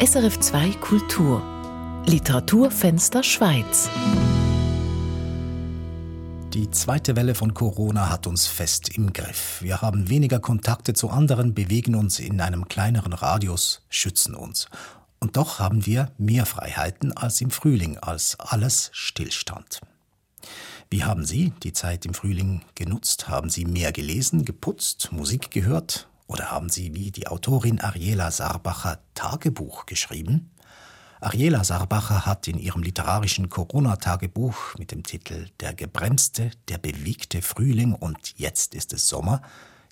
SRF 2 Kultur Literaturfenster Schweiz die zweite Welle von Corona hat uns fest im Griff. Wir haben weniger Kontakte zu anderen, bewegen uns in einem kleineren Radius, schützen uns. Und doch haben wir mehr Freiheiten als im Frühling, als alles stillstand. Wie haben Sie die Zeit im Frühling genutzt? Haben Sie mehr gelesen, geputzt, Musik gehört? Oder haben Sie wie die Autorin Ariela Sarbacher Tagebuch geschrieben? Ariela Sarbacher hat in ihrem literarischen Corona-Tagebuch mit dem Titel Der gebremste, der bewegte Frühling und jetzt ist es Sommer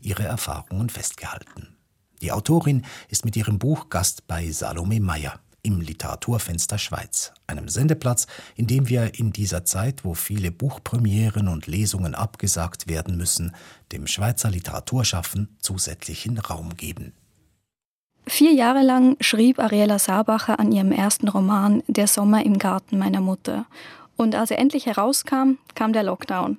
ihre Erfahrungen festgehalten. Die Autorin ist mit ihrem Buch Gast bei Salome Meyer im Literaturfenster Schweiz, einem Sendeplatz, in dem wir in dieser Zeit, wo viele Buchpremieren und Lesungen abgesagt werden müssen, dem Schweizer Literaturschaffen zusätzlichen Raum geben. Vier Jahre lang schrieb Ariela Saarbacher an ihrem ersten Roman Der Sommer im Garten meiner Mutter. Und als er endlich herauskam, kam der Lockdown.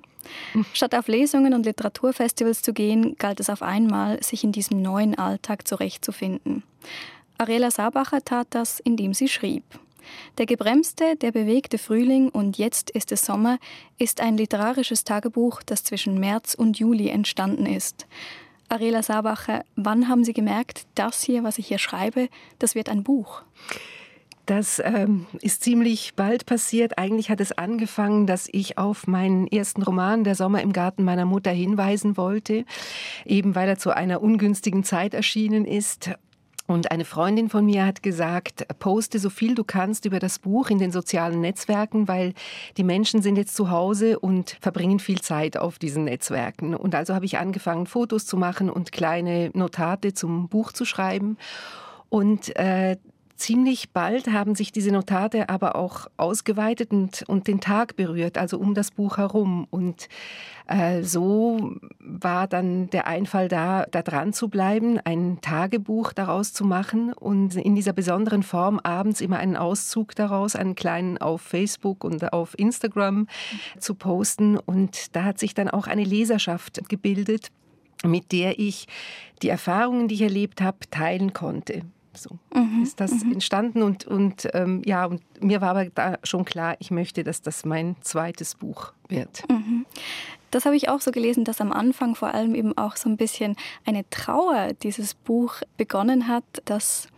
Statt auf Lesungen und Literaturfestivals zu gehen, galt es auf einmal, sich in diesem neuen Alltag zurechtzufinden. Ariela Saarbacher tat das, indem sie schrieb. Der gebremste, der bewegte Frühling und jetzt ist es Sommer ist ein literarisches Tagebuch, das zwischen März und Juli entstanden ist. Arela Sabacher, wann haben Sie gemerkt, das hier, was ich hier schreibe, das wird ein Buch? Das ähm, ist ziemlich bald passiert. Eigentlich hat es angefangen, dass ich auf meinen ersten Roman Der Sommer im Garten meiner Mutter hinweisen wollte, eben weil er zu einer ungünstigen Zeit erschienen ist. Und eine Freundin von mir hat gesagt, poste so viel du kannst über das Buch in den sozialen Netzwerken, weil die Menschen sind jetzt zu Hause und verbringen viel Zeit auf diesen Netzwerken. Und also habe ich angefangen, Fotos zu machen und kleine Notate zum Buch zu schreiben. Und äh, Ziemlich bald haben sich diese Notate aber auch ausgeweitet und, und den Tag berührt, also um das Buch herum. Und äh, so war dann der Einfall da, da dran zu bleiben, ein Tagebuch daraus zu machen und in dieser besonderen Form abends immer einen Auszug daraus, einen kleinen auf Facebook und auf Instagram zu posten. Und da hat sich dann auch eine Leserschaft gebildet, mit der ich die Erfahrungen, die ich erlebt habe, teilen konnte. So mhm, ist das mhm. entstanden und, und ähm, ja, und mir war aber da schon klar, ich möchte, dass das mein zweites Buch wird. Mhm. Das habe ich auch so gelesen, dass am Anfang vor allem eben auch so ein bisschen eine Trauer dieses Buch begonnen hat, dass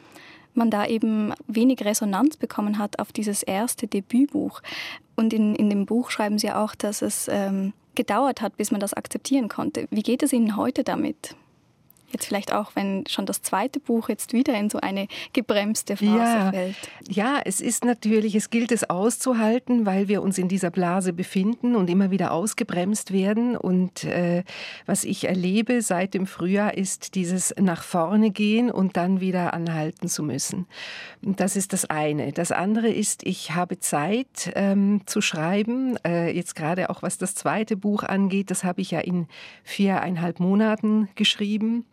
man da eben wenig Resonanz bekommen hat auf dieses erste Debütbuch. Und in, in dem Buch schreiben Sie auch, dass es ähm, gedauert hat, bis man das akzeptieren konnte. Wie geht es Ihnen heute damit? Jetzt vielleicht auch, wenn schon das zweite Buch jetzt wieder in so eine gebremste Phase ja, fällt. Ja, es ist natürlich, es gilt es auszuhalten, weil wir uns in dieser Blase befinden und immer wieder ausgebremst werden. Und äh, was ich erlebe seit dem Frühjahr ist dieses nach vorne gehen und dann wieder anhalten zu müssen. Das ist das eine. Das andere ist, ich habe Zeit ähm, zu schreiben. Äh, jetzt gerade auch was das zweite Buch angeht, das habe ich ja in viereinhalb Monaten geschrieben.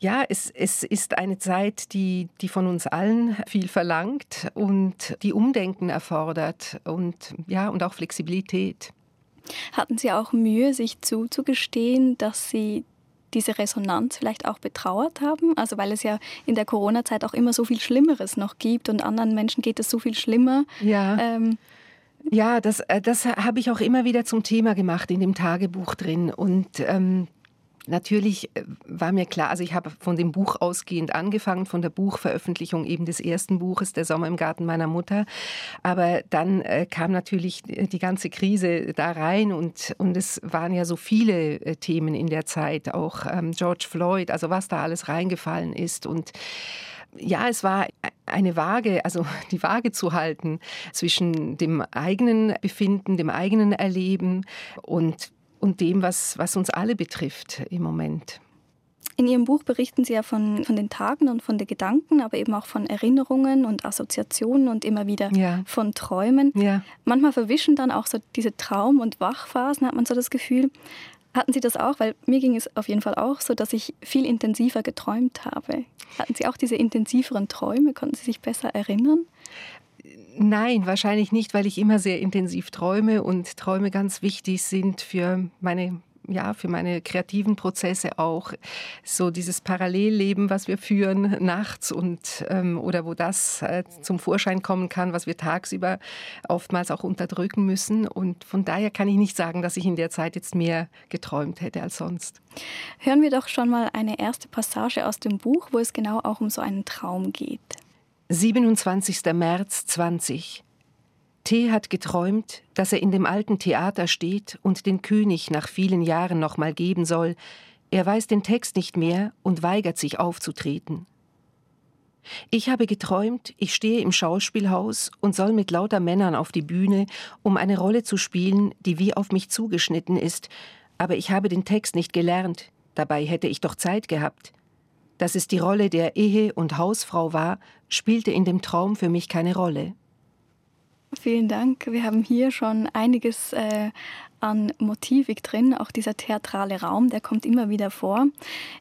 Ja, es, es ist eine Zeit, die, die von uns allen viel verlangt und die Umdenken erfordert und, ja, und auch Flexibilität. Hatten Sie auch Mühe, sich zuzugestehen, dass Sie diese Resonanz vielleicht auch betrauert haben? Also weil es ja in der Corona-Zeit auch immer so viel Schlimmeres noch gibt und anderen Menschen geht es so viel schlimmer. Ja. Ähm, ja, das, äh, das habe ich auch immer wieder zum Thema gemacht in dem Tagebuch drin. Und ähm, Natürlich äh, war mir klar, also ich habe von dem Buch ausgehend angefangen, von der Buchveröffentlichung eben des ersten Buches, Der Sommer im Garten meiner Mutter. Aber dann äh, kam natürlich die ganze Krise da rein und, und es waren ja so viele äh, Themen in der Zeit, auch ähm, George Floyd, also was da alles reingefallen ist und ja, es war eine Waage, also die Waage zu halten zwischen dem eigenen Befinden, dem eigenen Erleben und und dem, was, was uns alle betrifft im Moment. In Ihrem Buch berichten Sie ja von, von den Tagen und von den Gedanken, aber eben auch von Erinnerungen und Assoziationen und immer wieder ja. von Träumen. Ja. Manchmal verwischen dann auch so diese Traum- und Wachphasen, hat man so das Gefühl. Hatten Sie das auch? Weil mir ging es auf jeden Fall auch so, dass ich viel intensiver geträumt habe. Hatten Sie auch diese intensiveren Träume? Konnten Sie sich besser erinnern? Nein, wahrscheinlich nicht, weil ich immer sehr intensiv träume und Träume ganz wichtig sind für meine ja, für meine kreativen Prozesse auch. So dieses Parallelleben, was wir führen nachts und ähm, oder wo das äh, zum Vorschein kommen kann, was wir tagsüber oftmals auch unterdrücken müssen. Und von daher kann ich nicht sagen, dass ich in der Zeit jetzt mehr geträumt hätte als sonst. Hören wir doch schon mal eine erste Passage aus dem Buch, wo es genau auch um so einen Traum geht. 27. März 20. T hat geträumt, dass er in dem alten Theater steht und den König nach vielen Jahren noch mal geben soll. Er weiß den Text nicht mehr und weigert sich aufzutreten. Ich habe geträumt, ich stehe im Schauspielhaus und soll mit lauter Männern auf die Bühne, um eine Rolle zu spielen, die wie auf mich zugeschnitten ist, aber ich habe den Text nicht gelernt, dabei hätte ich doch Zeit gehabt. Dass es die Rolle der Ehe- und Hausfrau war, spielte in dem Traum für mich keine Rolle. Vielen Dank. Wir haben hier schon einiges äh, an Motivik drin. Auch dieser theatrale Raum, der kommt immer wieder vor.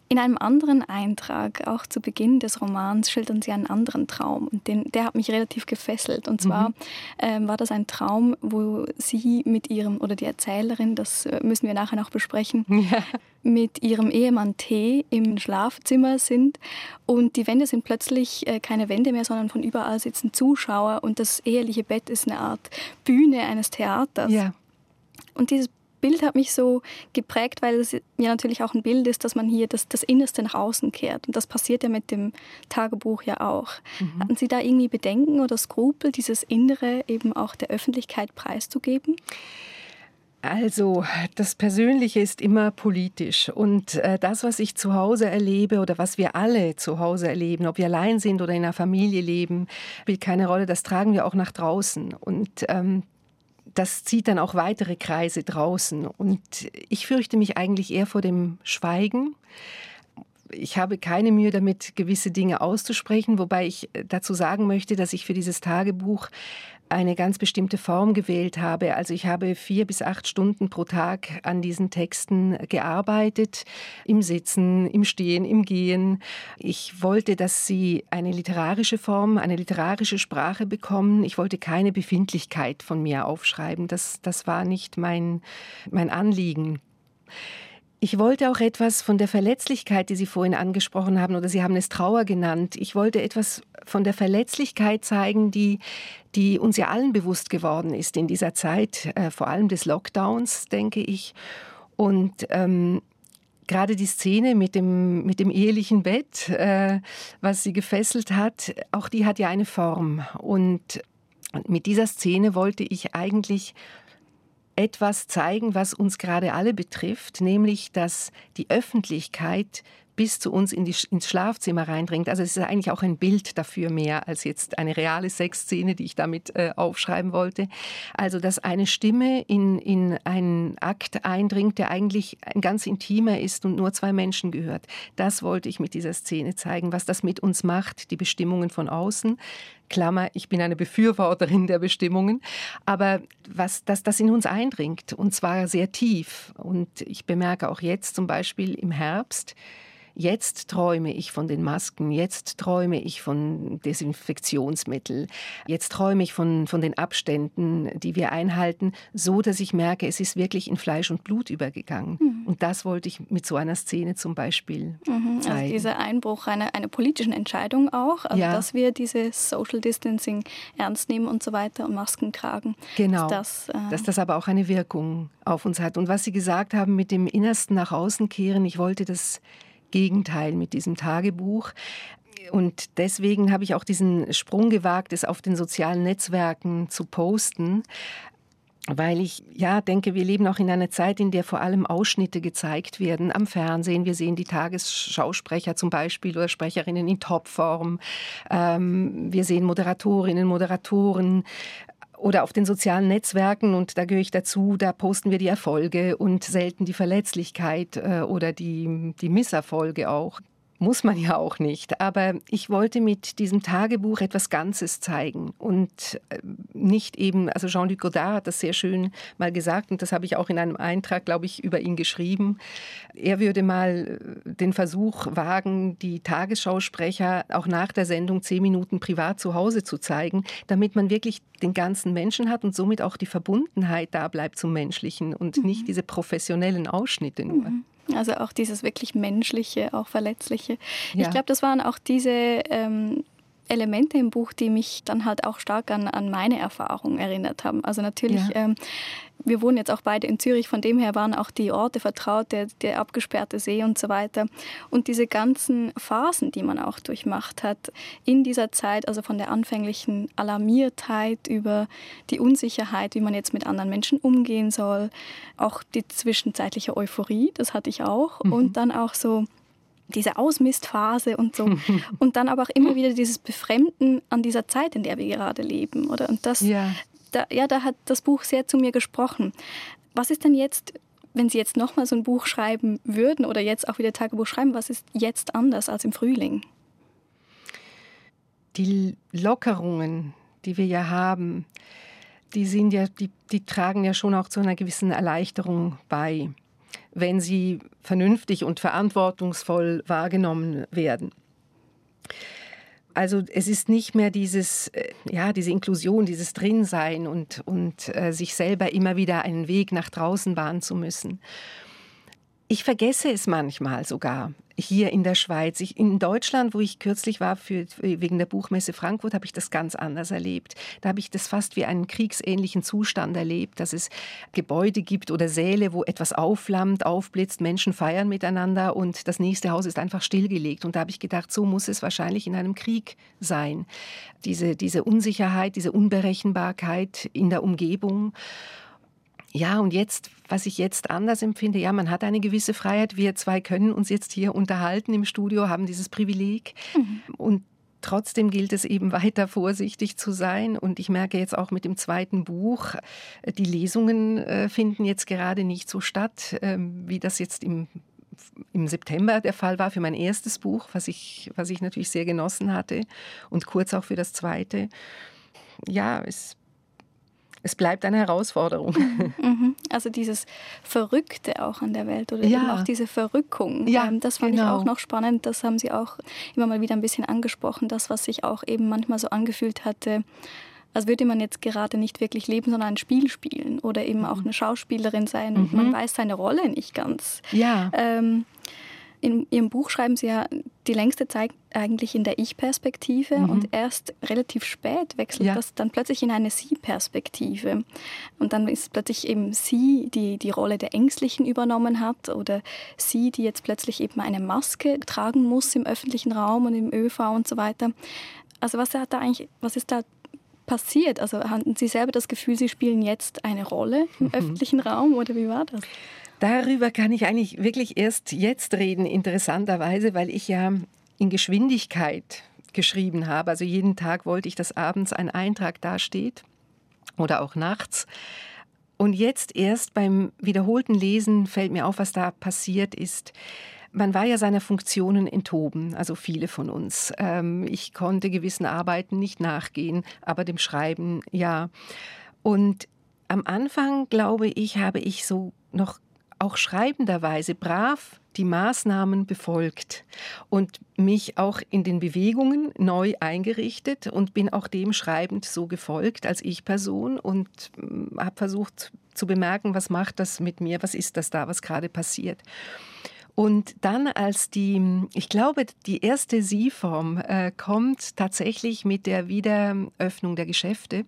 In einem anderen Eintrag, auch zu Beginn des Romans, schildern Sie einen anderen Traum. Und den, der hat mich relativ gefesselt. Und zwar mhm. ähm, war das ein Traum, wo Sie mit Ihrem, oder die Erzählerin, das äh, müssen wir nachher noch besprechen, ja. mit ihrem Ehemann T im Schlafzimmer sind. Und die Wände sind plötzlich äh, keine Wände mehr, sondern von überall sitzen Zuschauer. Und das eheliche Bett ist eine Art Bühne eines Theaters. Ja. Und dieses Bild hat mich so geprägt, weil es ja natürlich auch ein Bild ist, dass man hier das, das Innerste nach außen kehrt. Und das passiert ja mit dem Tagebuch ja auch. Mhm. Hatten Sie da irgendwie Bedenken oder Skrupel, dieses Innere eben auch der Öffentlichkeit preiszugeben? Also, das Persönliche ist immer politisch. Und äh, das, was ich zu Hause erlebe oder was wir alle zu Hause erleben, ob wir allein sind oder in einer Familie leben, spielt keine Rolle. Das tragen wir auch nach draußen. Und ähm, das zieht dann auch weitere Kreise draußen. Und ich fürchte mich eigentlich eher vor dem Schweigen. Ich habe keine Mühe damit, gewisse Dinge auszusprechen, wobei ich dazu sagen möchte, dass ich für dieses Tagebuch eine ganz bestimmte Form gewählt habe. Also ich habe vier bis acht Stunden pro Tag an diesen Texten gearbeitet, im Sitzen, im Stehen, im Gehen. Ich wollte, dass sie eine literarische Form, eine literarische Sprache bekommen. Ich wollte keine Befindlichkeit von mir aufschreiben. Das, das war nicht mein, mein Anliegen. Ich wollte auch etwas von der Verletzlichkeit, die Sie vorhin angesprochen haben, oder Sie haben es Trauer genannt. Ich wollte etwas von der Verletzlichkeit zeigen, die, die uns ja allen bewusst geworden ist in dieser Zeit, äh, vor allem des Lockdowns, denke ich. Und ähm, gerade die Szene mit dem, mit dem ehelichen Bett, äh, was sie gefesselt hat, auch die hat ja eine Form. Und mit dieser Szene wollte ich eigentlich etwas zeigen, was uns gerade alle betrifft, nämlich dass die Öffentlichkeit bis zu uns in die, ins Schlafzimmer reindringt. Also es ist eigentlich auch ein Bild dafür mehr als jetzt eine reale Sexszene, die ich damit äh, aufschreiben wollte. Also dass eine Stimme in, in einen Akt eindringt, der eigentlich ein ganz intimer ist und nur zwei Menschen gehört. Das wollte ich mit dieser Szene zeigen, was das mit uns macht, die Bestimmungen von außen. Klammer, ich bin eine Befürworterin der Bestimmungen, aber was, dass das in uns eindringt und zwar sehr tief. Und ich bemerke auch jetzt zum Beispiel im Herbst, Jetzt träume ich von den Masken, jetzt träume ich von Desinfektionsmittel, jetzt träume ich von, von den Abständen, die wir einhalten, so dass ich merke, es ist wirklich in Fleisch und Blut übergegangen. Mhm. Und das wollte ich mit so einer Szene zum Beispiel mhm, also zeigen. Also dieser Einbruch einer, einer politischen Entscheidung auch, also ja. dass wir dieses Social Distancing ernst nehmen und so weiter und Masken tragen. Genau, dass das, äh dass das aber auch eine Wirkung auf uns hat. Und was Sie gesagt haben mit dem Innersten nach außen kehren, ich wollte das Gegenteil mit diesem Tagebuch. Und deswegen habe ich auch diesen Sprung gewagt, es auf den sozialen Netzwerken zu posten, weil ich ja denke, wir leben auch in einer Zeit, in der vor allem Ausschnitte gezeigt werden am Fernsehen. Wir sehen die Tagesschausprecher zum Beispiel oder Sprecherinnen in Topform. Ähm, wir sehen Moderatorinnen, Moderatoren oder auf den sozialen Netzwerken, und da gehöre ich dazu, da posten wir die Erfolge und selten die Verletzlichkeit äh, oder die, die Misserfolge auch. Muss man ja auch nicht. Aber ich wollte mit diesem Tagebuch etwas Ganzes zeigen und äh, nicht eben, also Jean-Luc Godard hat das sehr schön mal gesagt und das habe ich auch in einem Eintrag, glaube ich, über ihn geschrieben. Er würde mal äh, den Versuch wagen, die Tagesschausprecher auch nach der Sendung zehn Minuten privat zu Hause zu zeigen, damit man wirklich den ganzen Menschen hat und somit auch die Verbundenheit da bleibt zum Menschlichen und mhm. nicht diese professionellen Ausschnitte nur. Mhm. Also auch dieses wirklich menschliche, auch verletzliche. Ja. Ich glaube, das waren auch diese ähm, Elemente im Buch, die mich dann halt auch stark an, an meine Erfahrung erinnert haben. Also natürlich, ja. ähm, wir wohnen jetzt auch beide in Zürich, von dem her waren auch die Orte vertraut, der, der abgesperrte See und so weiter. Und diese ganzen Phasen, die man auch durchmacht hat in dieser Zeit, also von der anfänglichen Alarmiertheit über die Unsicherheit, wie man jetzt mit anderen Menschen umgehen soll, auch die zwischenzeitliche Euphorie, das hatte ich auch, mhm. und dann auch so diese Ausmistphase und so. und dann aber auch immer wieder dieses Befremden an dieser Zeit, in der wir gerade leben, oder? Und das, ja. Da, ja, da hat das Buch sehr zu mir gesprochen. Was ist denn jetzt, wenn Sie jetzt nochmal so ein Buch schreiben würden oder jetzt auch wieder Tagebuch schreiben, was ist jetzt anders als im Frühling? Die Lockerungen, die wir ja haben, die sind ja, die, die tragen ja schon auch zu einer gewissen Erleichterung bei wenn sie vernünftig und verantwortungsvoll wahrgenommen werden. Also es ist nicht mehr dieses, äh, ja, diese Inklusion, dieses Drinsein und, und äh, sich selber immer wieder einen Weg nach draußen bahnen zu müssen. Ich vergesse es manchmal sogar hier in der Schweiz. Ich, in Deutschland, wo ich kürzlich war für, wegen der Buchmesse Frankfurt, habe ich das ganz anders erlebt. Da habe ich das fast wie einen kriegsähnlichen Zustand erlebt, dass es Gebäude gibt oder Säle, wo etwas aufflammt, aufblitzt, Menschen feiern miteinander und das nächste Haus ist einfach stillgelegt. Und da habe ich gedacht, so muss es wahrscheinlich in einem Krieg sein. Diese, diese Unsicherheit, diese Unberechenbarkeit in der Umgebung. Ja, und jetzt, was ich jetzt anders empfinde, ja, man hat eine gewisse Freiheit. Wir zwei können uns jetzt hier unterhalten im Studio, haben dieses Privileg. Mhm. Und Trotzdem gilt es eben weiter vorsichtig zu sein. Und ich merke jetzt auch mit dem zweiten Buch, die Lesungen äh, finden jetzt gerade nicht so statt, ähm, wie das jetzt im, im September der Fall war für mein erstes Buch, was ich, was ich natürlich sehr genossen hatte und kurz auch für das zweite. Ja, es es bleibt eine Herausforderung. Mhm. Also dieses Verrückte auch an der Welt oder ja. eben auch diese Verrückung. Ja, ähm, das fand genau. ich auch noch spannend. Das haben Sie auch immer mal wieder ein bisschen angesprochen. Das, was sich auch eben manchmal so angefühlt hatte, als würde man jetzt gerade nicht wirklich leben, sondern ein Spiel spielen oder eben auch mhm. eine Schauspielerin sein und man mhm. weiß seine Rolle nicht ganz. Ja. Ähm, in Ihrem Buch schreiben Sie ja die längste Zeit eigentlich in der Ich-Perspektive mhm. und erst relativ spät wechselt ja. das dann plötzlich in eine Sie-Perspektive. Und dann ist plötzlich eben Sie, die die Rolle der Ängstlichen übernommen hat oder Sie, die jetzt plötzlich eben eine Maske tragen muss im öffentlichen Raum und im ÖV und so weiter. Also was hat da eigentlich, was ist da passiert? Also hatten Sie selber das Gefühl, Sie spielen jetzt eine Rolle im mhm. öffentlichen Raum oder wie war das? Darüber kann ich eigentlich wirklich erst jetzt reden, interessanterweise, weil ich ja in Geschwindigkeit geschrieben habe. Also jeden Tag wollte ich, dass abends ein Eintrag dasteht oder auch nachts. Und jetzt erst beim wiederholten Lesen fällt mir auf, was da passiert ist. Man war ja seiner Funktionen enthoben, also viele von uns. Ähm, ich konnte gewissen Arbeiten nicht nachgehen, aber dem Schreiben ja. Und am Anfang, glaube ich, habe ich so noch auch schreibenderweise brav die Maßnahmen befolgt und mich auch in den Bewegungen neu eingerichtet und bin auch dem schreibend so gefolgt als Ich-Person und mm, habe versucht zu bemerken, was macht das mit mir, was ist das da, was gerade passiert. Und dann als die, ich glaube, die erste Sie-Form äh, kommt tatsächlich mit der Wiederöffnung der Geschäfte.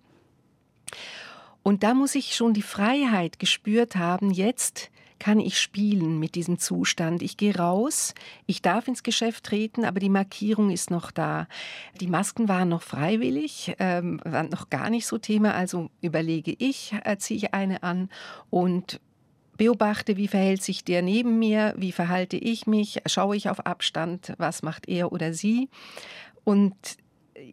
Und da muss ich schon die Freiheit gespürt haben, jetzt kann ich spielen mit diesem Zustand. Ich gehe raus, ich darf ins Geschäft treten, aber die Markierung ist noch da. Die Masken waren noch freiwillig, ähm, waren noch gar nicht so Thema, also überlege ich, äh, ziehe ich eine an und beobachte, wie verhält sich der neben mir, wie verhalte ich mich, schaue ich auf Abstand, was macht er oder sie. Und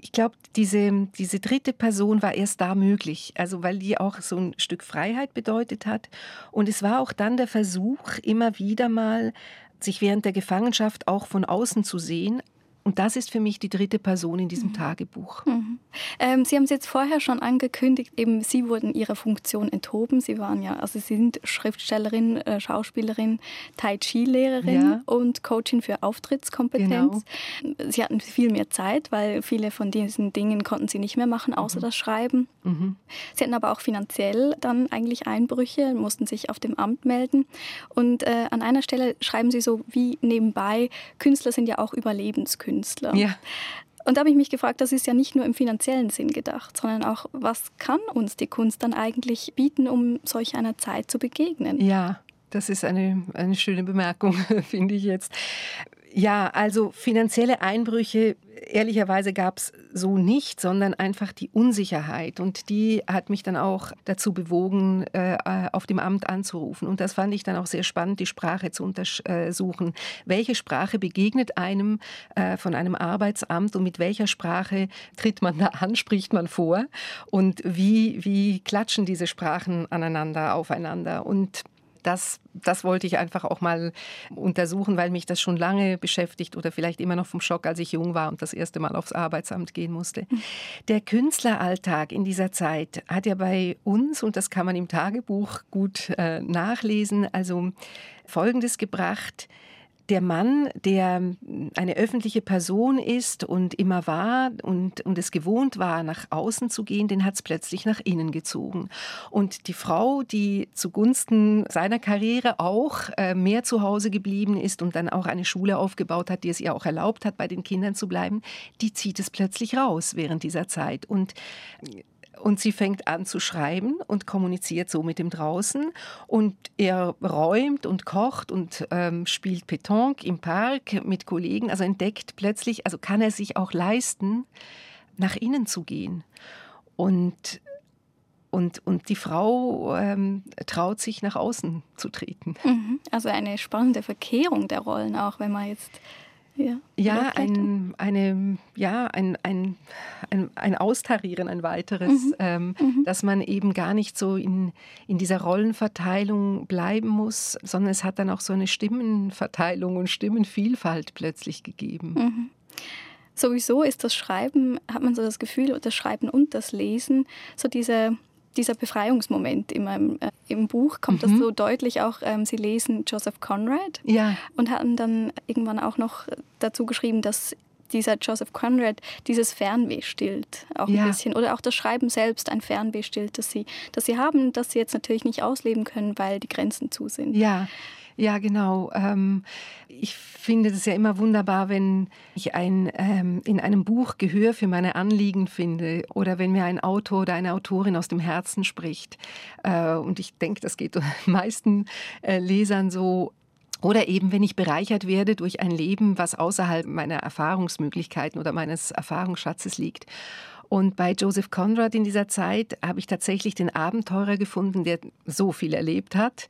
ich glaube, diese, diese dritte Person war erst da möglich, also weil die auch so ein Stück Freiheit bedeutet hat. Und es war auch dann der Versuch, immer wieder mal sich während der Gefangenschaft auch von außen zu sehen, und das ist für mich die dritte Person in diesem mhm. Tagebuch. Mhm. Ähm, Sie haben es jetzt vorher schon angekündigt, eben Sie wurden Ihrer Funktion enthoben. Sie waren ja, also Sie sind Schriftstellerin, äh, Schauspielerin, Tai Chi-Lehrerin ja. und Coachin für Auftrittskompetenz. Genau. Sie hatten viel mehr Zeit, weil viele von diesen Dingen konnten Sie nicht mehr machen, außer mhm. das Schreiben. Mhm. Sie hatten aber auch finanziell dann eigentlich Einbrüche, mussten sich auf dem Amt melden. Und äh, an einer Stelle schreiben Sie so wie nebenbei, Künstler sind ja auch Überlebenskünstler. Künstler. Ja. Und da habe ich mich gefragt, das ist ja nicht nur im finanziellen Sinn gedacht, sondern auch, was kann uns die Kunst dann eigentlich bieten, um solch einer Zeit zu begegnen? Ja, das ist eine, eine schöne Bemerkung, finde ich jetzt. Ja, also finanzielle Einbrüche, ehrlicherweise gab es so nicht, sondern einfach die Unsicherheit. Und die hat mich dann auch dazu bewogen, äh, auf dem Amt anzurufen. Und das fand ich dann auch sehr spannend, die Sprache zu untersuchen. Welche Sprache begegnet einem äh, von einem Arbeitsamt und mit welcher Sprache tritt man da an, spricht man vor? Und wie, wie klatschen diese Sprachen aneinander, aufeinander? Und das, das wollte ich einfach auch mal untersuchen, weil mich das schon lange beschäftigt oder vielleicht immer noch vom Schock, als ich jung war und das erste Mal aufs Arbeitsamt gehen musste. Der Künstleralltag in dieser Zeit hat ja bei uns, und das kann man im Tagebuch gut äh, nachlesen, also Folgendes gebracht der Mann, der eine öffentliche Person ist und immer war und, und es gewohnt war, nach außen zu gehen, den hat es plötzlich nach innen gezogen. Und die Frau, die zugunsten seiner Karriere auch äh, mehr zu Hause geblieben ist und dann auch eine Schule aufgebaut hat, die es ihr auch erlaubt hat, bei den Kindern zu bleiben, die zieht es plötzlich raus während dieser Zeit. Und und sie fängt an zu schreiben und kommuniziert so mit dem draußen. Und er räumt und kocht und ähm, spielt Petanque im Park mit Kollegen. Also entdeckt plötzlich, also kann er sich auch leisten, nach innen zu gehen. Und und, und die Frau ähm, traut sich nach außen zu treten. Mhm. Also eine spannende Verkehrung der Rollen auch, wenn man jetzt ja, ja ein, eine, ja ein, ein, ein, ein Austarieren, ein weiteres, mhm. Ähm, mhm. dass man eben gar nicht so in, in dieser Rollenverteilung bleiben muss, sondern es hat dann auch so eine Stimmenverteilung und Stimmenvielfalt plötzlich gegeben. Mhm. Sowieso ist das Schreiben, hat man so das Gefühl, das Schreiben und das Lesen, so diese dieser Befreiungsmoment in meinem, äh, im Buch kommt mhm. das so deutlich auch. Ähm, Sie lesen Joseph Conrad ja. und haben dann irgendwann auch noch dazu geschrieben, dass dieser Joseph Conrad dieses Fernweh stillt, auch ein bisschen. Oder auch das Schreiben selbst ein Fernweh stillt, das sie, das sie haben, das sie jetzt natürlich nicht ausleben können, weil die Grenzen zu sind. Ja. Ja, genau. Ähm, ich finde es ja immer wunderbar, wenn ich ein, ähm, in einem Buch Gehör für meine Anliegen finde oder wenn mir ein Autor oder eine Autorin aus dem Herzen spricht. Äh, und ich denke, das geht den meisten äh, Lesern so. Oder eben, wenn ich bereichert werde durch ein Leben, was außerhalb meiner Erfahrungsmöglichkeiten oder meines Erfahrungsschatzes liegt. Und bei Joseph Conrad in dieser Zeit habe ich tatsächlich den Abenteurer gefunden, der so viel erlebt hat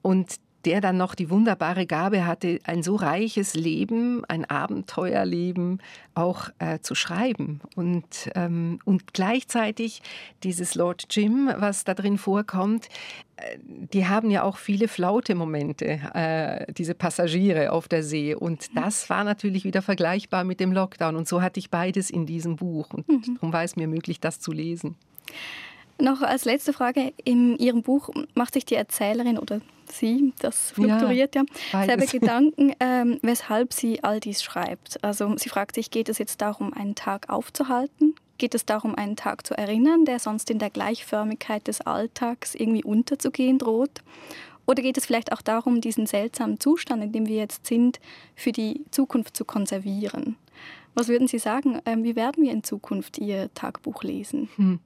und der dann noch die wunderbare Gabe hatte, ein so reiches Leben, ein Abenteuerleben auch äh, zu schreiben. Und, ähm, und gleichzeitig dieses Lord Jim, was da drin vorkommt, äh, die haben ja auch viele flaute Momente, äh, diese Passagiere auf der See. Und das war natürlich wieder vergleichbar mit dem Lockdown. Und so hatte ich beides in diesem Buch. Und mhm. darum war es mir möglich, das zu lesen. Noch als letzte Frage, in Ihrem Buch macht sich die Erzählerin oder Sie, das fluktuiert ja, ja selber Gedanken, ähm, weshalb sie all dies schreibt. Also sie fragt sich, geht es jetzt darum, einen Tag aufzuhalten? Geht es darum, einen Tag zu erinnern, der sonst in der Gleichförmigkeit des Alltags irgendwie unterzugehen droht? Oder geht es vielleicht auch darum, diesen seltsamen Zustand, in dem wir jetzt sind, für die Zukunft zu konservieren? Was würden Sie sagen, ähm, wie werden wir in Zukunft Ihr Tagebuch lesen? Hm.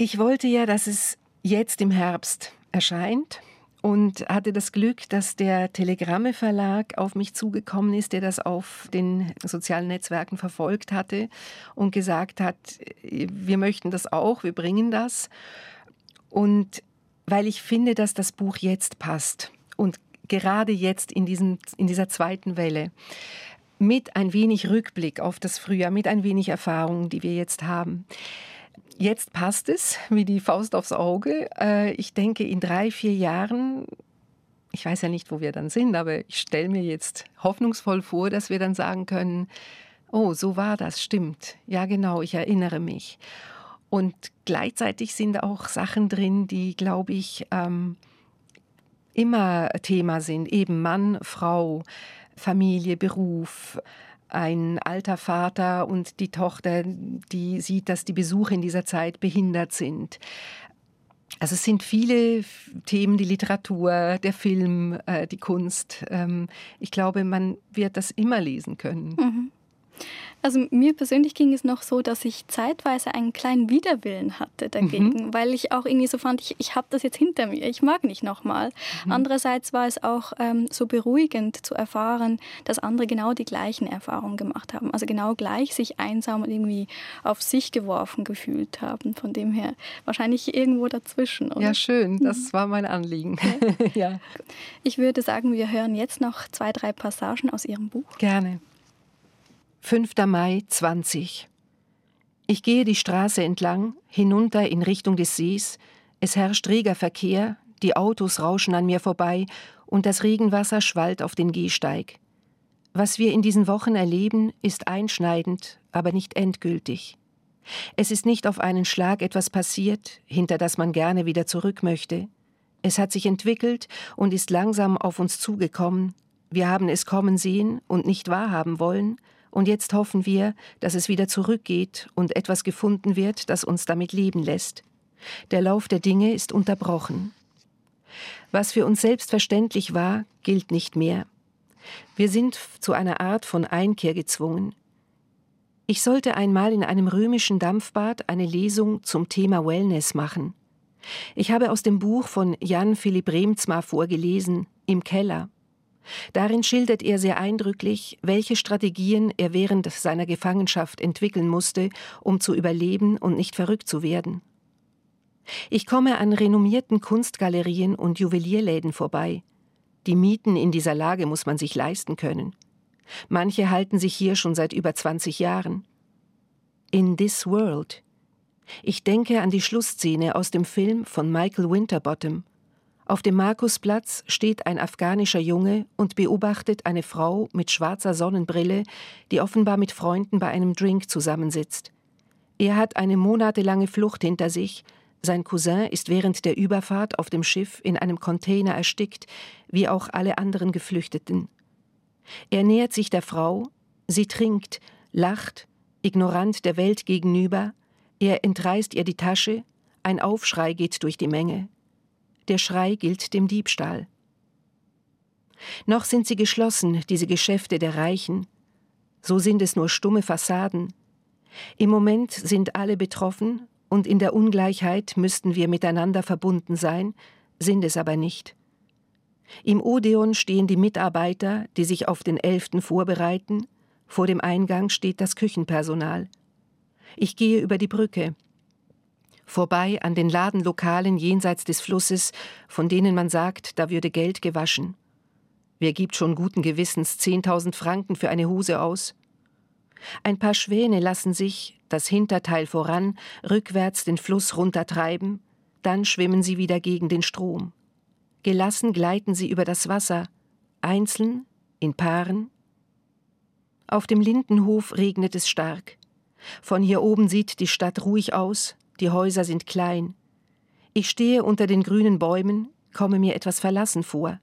Ich wollte ja, dass es jetzt im Herbst erscheint und hatte das Glück, dass der Telegramme Verlag auf mich zugekommen ist, der das auf den sozialen Netzwerken verfolgt hatte und gesagt hat, wir möchten das auch, wir bringen das. Und weil ich finde, dass das Buch jetzt passt und gerade jetzt in, diesem, in dieser zweiten Welle mit ein wenig Rückblick auf das Frühjahr, mit ein wenig Erfahrung, die wir jetzt haben, Jetzt passt es wie die Faust aufs Auge. Äh, ich denke, in drei, vier Jahren ich weiß ja nicht, wo wir dann sind, aber ich stelle mir jetzt hoffnungsvoll vor, dass wir dann sagen können, oh, so war das, stimmt. Ja, genau, ich erinnere mich. Und gleichzeitig sind auch Sachen drin, die, glaube ich, ähm, immer Thema sind. Eben Mann, Frau, Familie, Beruf, ein alter Vater und die Tochter, die sieht, dass die Besuche in dieser Zeit behindert sind. Also es sind viele Themen, die Literatur, der Film, äh, die Kunst. Ähm, ich glaube, man wird das immer lesen können. Mhm. Also mir persönlich ging es noch so, dass ich zeitweise einen kleinen Widerwillen hatte dagegen, mhm. weil ich auch irgendwie so fand, ich, ich habe das jetzt hinter mir, ich mag nicht nochmal. Mhm. Andererseits war es auch ähm, so beruhigend zu erfahren, dass andere genau die gleichen Erfahrungen gemacht haben. Also genau gleich sich einsam und irgendwie auf sich geworfen gefühlt haben. Von dem her wahrscheinlich irgendwo dazwischen. Oder? Ja, schön, das mhm. war mein Anliegen. Okay. ja. Ich würde sagen, wir hören jetzt noch zwei, drei Passagen aus Ihrem Buch. Gerne. 5. Mai 20. Ich gehe die Straße entlang, hinunter in Richtung des Sees. Es herrscht reger Verkehr, die Autos rauschen an mir vorbei und das Regenwasser schwallt auf den Gehsteig. Was wir in diesen Wochen erleben, ist einschneidend, aber nicht endgültig. Es ist nicht auf einen Schlag etwas passiert, hinter das man gerne wieder zurück möchte. Es hat sich entwickelt und ist langsam auf uns zugekommen. Wir haben es kommen sehen und nicht wahrhaben wollen, und jetzt hoffen wir, dass es wieder zurückgeht und etwas gefunden wird, das uns damit leben lässt. Der Lauf der Dinge ist unterbrochen. Was für uns selbstverständlich war, gilt nicht mehr. Wir sind zu einer Art von Einkehr gezwungen. Ich sollte einmal in einem römischen Dampfbad eine Lesung zum Thema Wellness machen. Ich habe aus dem Buch von Jan Philipp Remzma vorgelesen, Im Keller. Darin schildert er sehr eindrücklich, welche Strategien er während seiner Gefangenschaft entwickeln musste, um zu überleben und nicht verrückt zu werden. Ich komme an renommierten Kunstgalerien und Juwelierläden vorbei. Die Mieten in dieser Lage muss man sich leisten können. Manche halten sich hier schon seit über 20 Jahren. In This World. Ich denke an die Schlussszene aus dem Film von Michael Winterbottom. Auf dem Markusplatz steht ein afghanischer Junge und beobachtet eine Frau mit schwarzer Sonnenbrille, die offenbar mit Freunden bei einem Drink zusammensitzt. Er hat eine monatelange Flucht hinter sich, sein Cousin ist während der Überfahrt auf dem Schiff in einem Container erstickt, wie auch alle anderen Geflüchteten. Er nähert sich der Frau, sie trinkt, lacht, ignorant der Welt gegenüber, er entreißt ihr die Tasche, ein Aufschrei geht durch die Menge. Der Schrei gilt dem Diebstahl. Noch sind sie geschlossen, diese Geschäfte der Reichen. So sind es nur stumme Fassaden. Im Moment sind alle betroffen, und in der Ungleichheit müssten wir miteinander verbunden sein, sind es aber nicht. Im Odeon stehen die Mitarbeiter, die sich auf den Elften vorbereiten, vor dem Eingang steht das Küchenpersonal. Ich gehe über die Brücke, vorbei an den Ladenlokalen jenseits des Flusses, von denen man sagt, da würde Geld gewaschen. Wer gibt schon guten Gewissens zehntausend Franken für eine Hose aus? Ein paar Schwäne lassen sich, das Hinterteil voran, rückwärts den Fluss runtertreiben, dann schwimmen sie wieder gegen den Strom. Gelassen gleiten sie über das Wasser, einzeln, in Paaren. Auf dem Lindenhof regnet es stark. Von hier oben sieht die Stadt ruhig aus, die Häuser sind klein. Ich stehe unter den grünen Bäumen, komme mir etwas verlassen vor.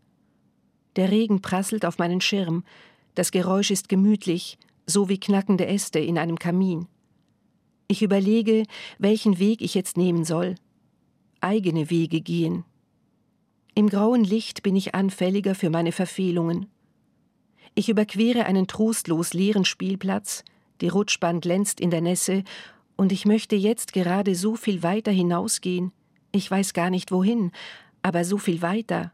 Der Regen prasselt auf meinen Schirm, das Geräusch ist gemütlich, so wie knackende Äste in einem Kamin. Ich überlege, welchen Weg ich jetzt nehmen soll. Eigene Wege gehen. Im grauen Licht bin ich anfälliger für meine Verfehlungen. Ich überquere einen trostlos leeren Spielplatz, die Rutschbahn glänzt in der Nässe und ich möchte jetzt gerade so viel weiter hinausgehen. Ich weiß gar nicht wohin, aber so viel weiter.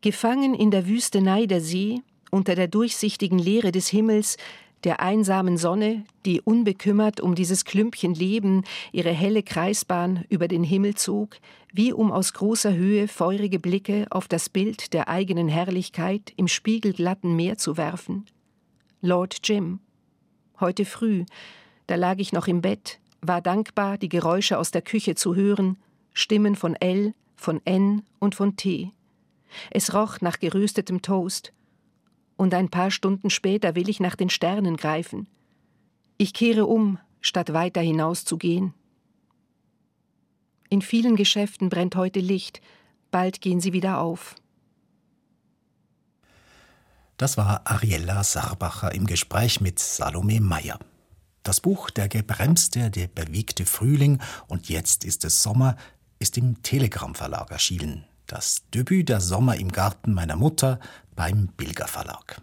Gefangen in der Wüstenei der See, unter der durchsichtigen Leere des Himmels, der einsamen Sonne, die unbekümmert um dieses Klümpchen Leben ihre helle Kreisbahn über den Himmel zog, wie um aus großer Höhe feurige Blicke auf das Bild der eigenen Herrlichkeit im spiegelglatten Meer zu werfen. Lord Jim. Heute früh, da lag ich noch im Bett, war dankbar, die Geräusche aus der Küche zu hören, Stimmen von L, von N und von T. Es roch nach geröstetem Toast. Und ein paar Stunden später will ich nach den Sternen greifen. Ich kehre um, statt weiter hinauszugehen. In vielen Geschäften brennt heute Licht, bald gehen sie wieder auf. Das war Ariella Sarbacher im Gespräch mit Salome Meyer. Das Buch Der gebremste, der bewegte Frühling und jetzt ist es Sommer ist im Telegram Verlag erschienen. Das Debüt der Sommer im Garten meiner Mutter beim Bilger Verlag.